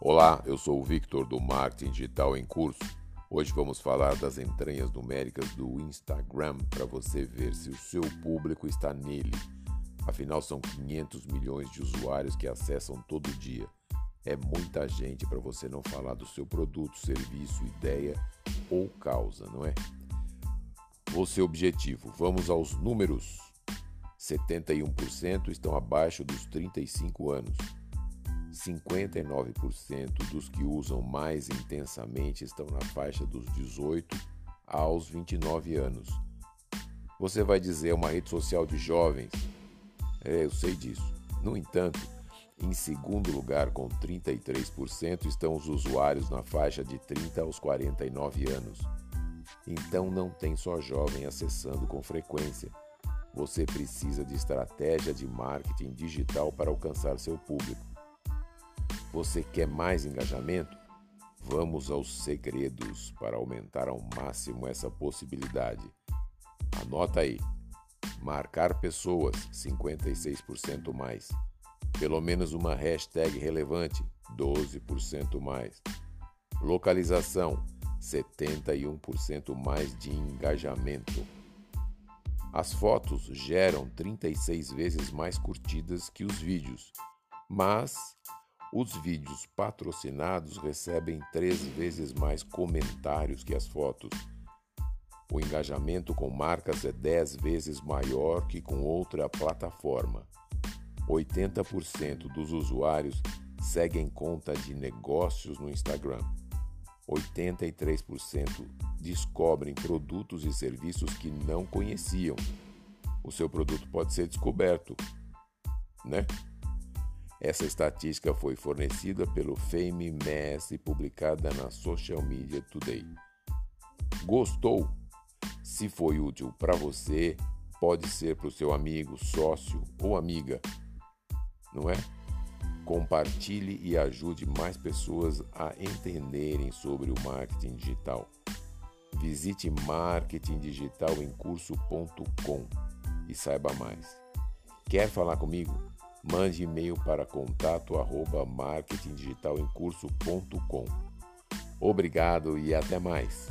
Olá, eu sou o Victor do Marketing Digital em Curso. Hoje vamos falar das entranhas numéricas do Instagram para você ver se o seu público está nele. Afinal, são 500 milhões de usuários que acessam todo dia. É muita gente para você não falar do seu produto, serviço, ideia ou causa, não é? O seu objetivo. Vamos aos números. 71% estão abaixo dos 35 anos. 59% dos que usam mais intensamente estão na faixa dos 18 aos 29 anos. Você vai dizer é uma rede social de jovens? É, eu sei disso. No entanto, em segundo lugar, com 33%, estão os usuários na faixa de 30 aos 49 anos. Então não tem só jovem acessando com frequência. Você precisa de estratégia de marketing digital para alcançar seu público. Você quer mais engajamento? Vamos aos segredos para aumentar ao máximo essa possibilidade. Anota aí. Marcar pessoas 56% mais. Pelo menos uma hashtag relevante 12% mais. Localização 71% mais de engajamento. As fotos geram 36 vezes mais curtidas que os vídeos, mas os vídeos patrocinados recebem três vezes mais comentários que as fotos. O engajamento com marcas é 10 vezes maior que com outra plataforma. 80% dos usuários seguem conta de negócios no Instagram. 83% descobrem produtos e serviços que não conheciam. O seu produto pode ser descoberto, né? Essa estatística foi fornecida pelo Fame Mass e publicada na Social Media Today. Gostou? Se foi útil para você, pode ser para o seu amigo, sócio ou amiga, não é? Compartilhe e ajude mais pessoas a entenderem sobre o marketing digital. Visite marketingdigitalemcurso.com e saiba mais. Quer falar comigo? Mande e-mail para contato arroba marketingdigitalemcurso.com. Obrigado e até mais.